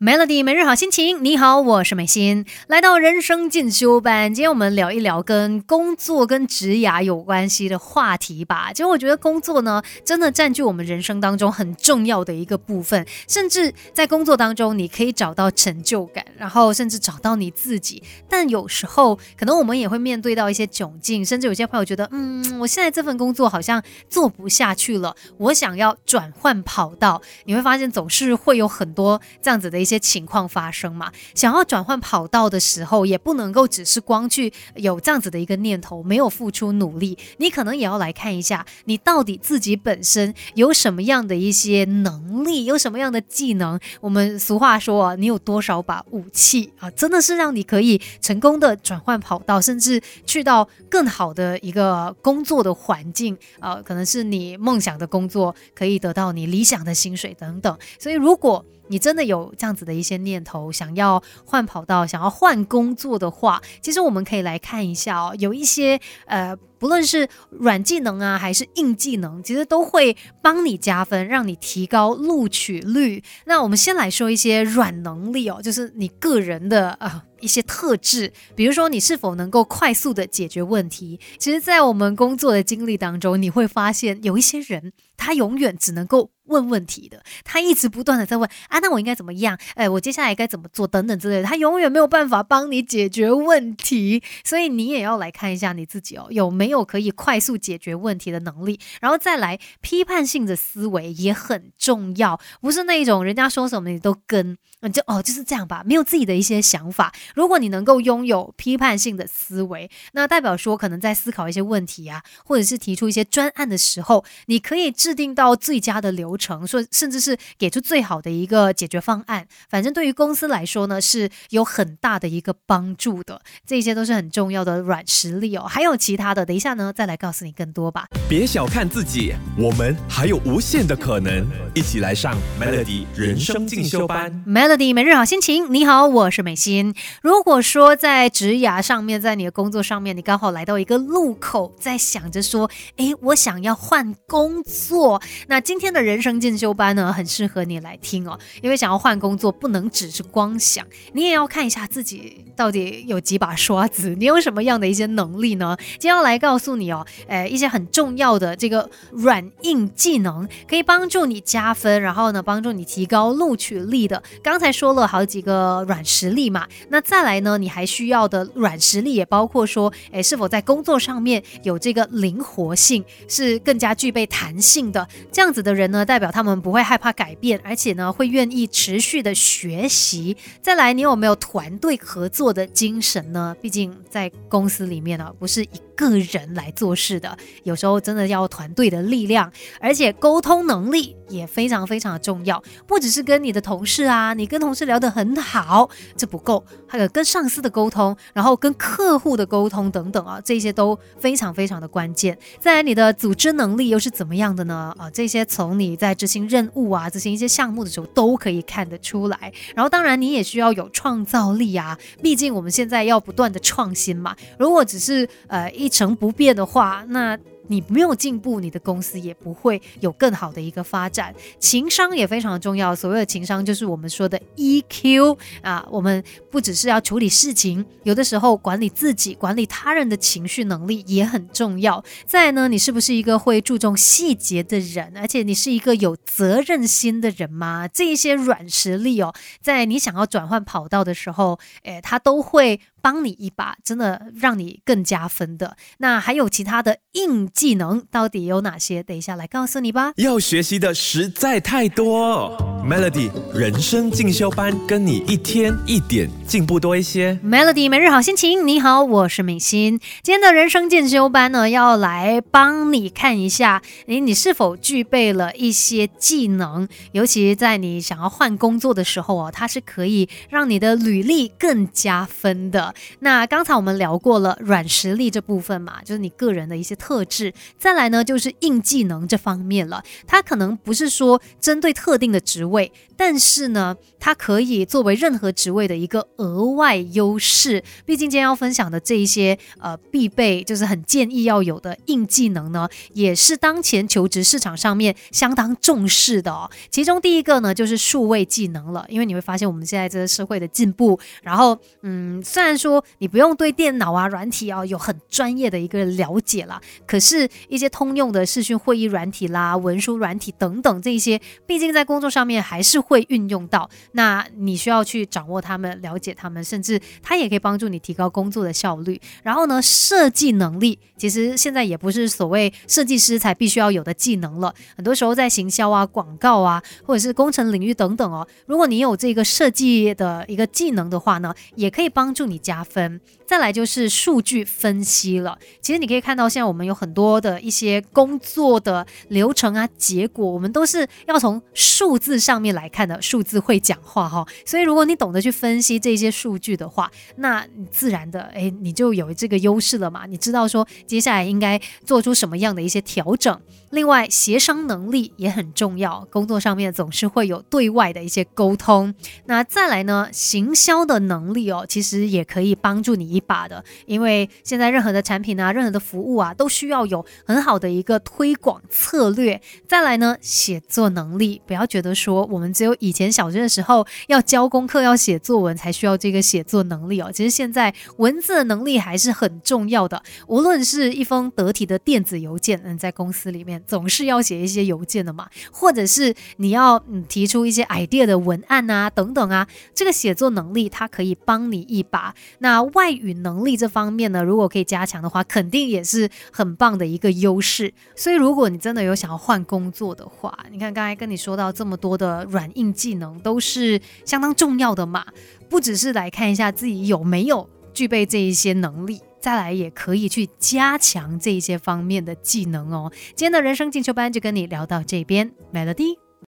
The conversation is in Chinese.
Melody 每日好心情，你好，我是美心，来到人生进修班。今天我们聊一聊跟工作跟职涯有关系的话题吧。其实我觉得工作呢，真的占据我们人生当中很重要的一个部分，甚至在工作当中，你可以找到成就感，然后甚至找到你自己。但有时候，可能我们也会面对到一些窘境，甚至有些朋友觉得，嗯，我现在这份工作好像做不下去了，我想要转换跑道。你会发现，总是会有很多这样子的一。些情况发生嘛，想要转换跑道的时候，也不能够只是光去有这样子的一个念头，没有付出努力，你可能也要来看一下，你到底自己本身有什么样的一些能力，有什么样的技能。我们俗话说啊，你有多少把武器啊，真的是让你可以成功的转换跑道，甚至去到更好的一个工作的环境啊，可能是你梦想的工作，可以得到你理想的薪水等等。所以如果你真的有这样子的一些念头，想要换跑道，想要换工作的话，其实我们可以来看一下哦，有一些呃。不论是软技能啊，还是硬技能，其实都会帮你加分，让你提高录取率。那我们先来说一些软能力哦，就是你个人的啊一些特质，比如说你是否能够快速的解决问题。其实，在我们工作的经历当中，你会发现有一些人，他永远只能够问问题的，他一直不断的在问啊，那我应该怎么样？哎，我接下来该怎么做？等等之类的，他永远没有办法帮你解决问题。所以你也要来看一下你自己哦，有没？有可以快速解决问题的能力，然后再来批判性的思维也很重要，不是那一种人家说什么你都跟，你就哦就是这样吧，没有自己的一些想法。如果你能够拥有批判性的思维，那代表说可能在思考一些问题啊，或者是提出一些专案的时候，你可以制定到最佳的流程，说甚至是给出最好的一个解决方案。反正对于公司来说呢，是有很大的一个帮助的。这些都是很重要的软实力哦，还有其他的等。一下呢，再来告诉你更多吧。别小看自己，我们还有无限的可能。一起来上 Melody 人生进修班。Melody 每日好心情，你好，我是美心。如果说在职涯上面，在你的工作上面，你刚好来到一个路口，在想着说，哎，我想要换工作，那今天的人生升进修班呢，很适合你来听哦。因为想要换工作，不能只是光想，你也要看一下自己到底有几把刷子，你有什么样的一些能力呢？今天要来告。诉你哦，呃，一些很重要的这个软硬技能可以帮助你加分，然后呢，帮助你提高录取率的。刚才说了好几个软实力嘛，那再来呢，你还需要的软实力也包括说，哎，是否在工作上面有这个灵活性，是更加具备弹性的。这样子的人呢，代表他们不会害怕改变，而且呢，会愿意持续的学习。再来，你有没有团队合作的精神呢？毕竟在公司里面呢，不是一个人。来做事的，有时候真的要团队的力量，而且沟通能力也非常非常的重要。不只是跟你的同事啊，你跟同事聊得很好，这不够，还有跟上司的沟通，然后跟客户的沟通等等啊，这些都非常非常的关键。再来，你的组织能力又是怎么样的呢？啊，这些从你在执行任务啊、执行一些项目的时候都可以看得出来。然后，当然你也需要有创造力啊，毕竟我们现在要不断的创新嘛。如果只是呃一成不。变的话，那。你没有进步，你的公司也不会有更好的一个发展。情商也非常重要，所谓的情商就是我们说的 EQ 啊。我们不只是要处理事情，有的时候管理自己、管理他人的情绪能力也很重要。再呢，你是不是一个会注重细节的人？而且你是一个有责任心的人吗？这一些软实力哦，在你想要转换跑道的时候，诶，他都会帮你一把，真的让你更加分的。那还有其他的硬。技能到底有哪些？等一下来告诉你吧。要学习的实在太多，Melody 人生进修班跟你一天一点进步多一些。Melody 每日好心情，你好，我是美心。今天的人生进修班呢，要来帮你看一下，诶，你是否具备了一些技能，尤其在你想要换工作的时候哦，它是可以让你的履历更加分的。那刚才我们聊过了软实力这部分嘛，就是你个人的一些特质。再来呢，就是硬技能这方面了。它可能不是说针对特定的职位，但是呢，它可以作为任何职位的一个额外优势。毕竟今天要分享的这一些呃必备，就是很建议要有的硬技能呢，也是当前求职市场上面相当重视的哦。其中第一个呢，就是数位技能了，因为你会发现我们现在这个社会的进步，然后嗯，虽然说你不用对电脑啊、软体啊有很专业的一个了解啦，可是一些通用的视讯会议软体啦、文书软体等等这一些，毕竟在工作上面还是会运用到，那你需要去掌握他们、了解他们，甚至它也可以帮助你提高工作的效率。然后呢，设计能力其实现在也不是所谓设计师才必须要有的技能了，很多时候在行销啊、广告啊，或者是工程领域等等哦，如果你有这个设计的一个技能的话呢，也可以帮助你加分。再来就是数据分析了。其实你可以看到，现在我们有很多的一些工作的流程啊，结果我们都是要从数字上面来看看的。数字会讲话哈，所以如果你懂得去分析这些数据的话，那你自然的哎，你就有这个优势了嘛。你知道说接下来应该做出什么样的一些调整。另外，协商能力也很重要，工作上面总是会有对外的一些沟通。那再来呢，行销的能力哦，其实也可以帮助你。一把的，因为现在任何的产品啊，任何的服务啊，都需要有很好的一个推广策略。再来呢，写作能力，不要觉得说我们只有有以前小学的时候要交功课、要写作文才需要这个写作能力哦。其实现在文字的能力还是很重要的。无论是一封得体的电子邮件，嗯，在公司里面总是要写一些邮件的嘛，或者是你要嗯提出一些 idea 的文案啊等等啊，这个写作能力它可以帮你一把。那外语。能力这方面呢，如果可以加强的话，肯定也是很棒的一个优势。所以，如果你真的有想要换工作的话，你看刚才跟你说到这么多的软硬技能，都是相当重要的嘛。不只是来看一下自己有没有具备这一些能力，再来也可以去加强这一些方面的技能哦。今天的人生进修班就跟你聊到这边，Melody。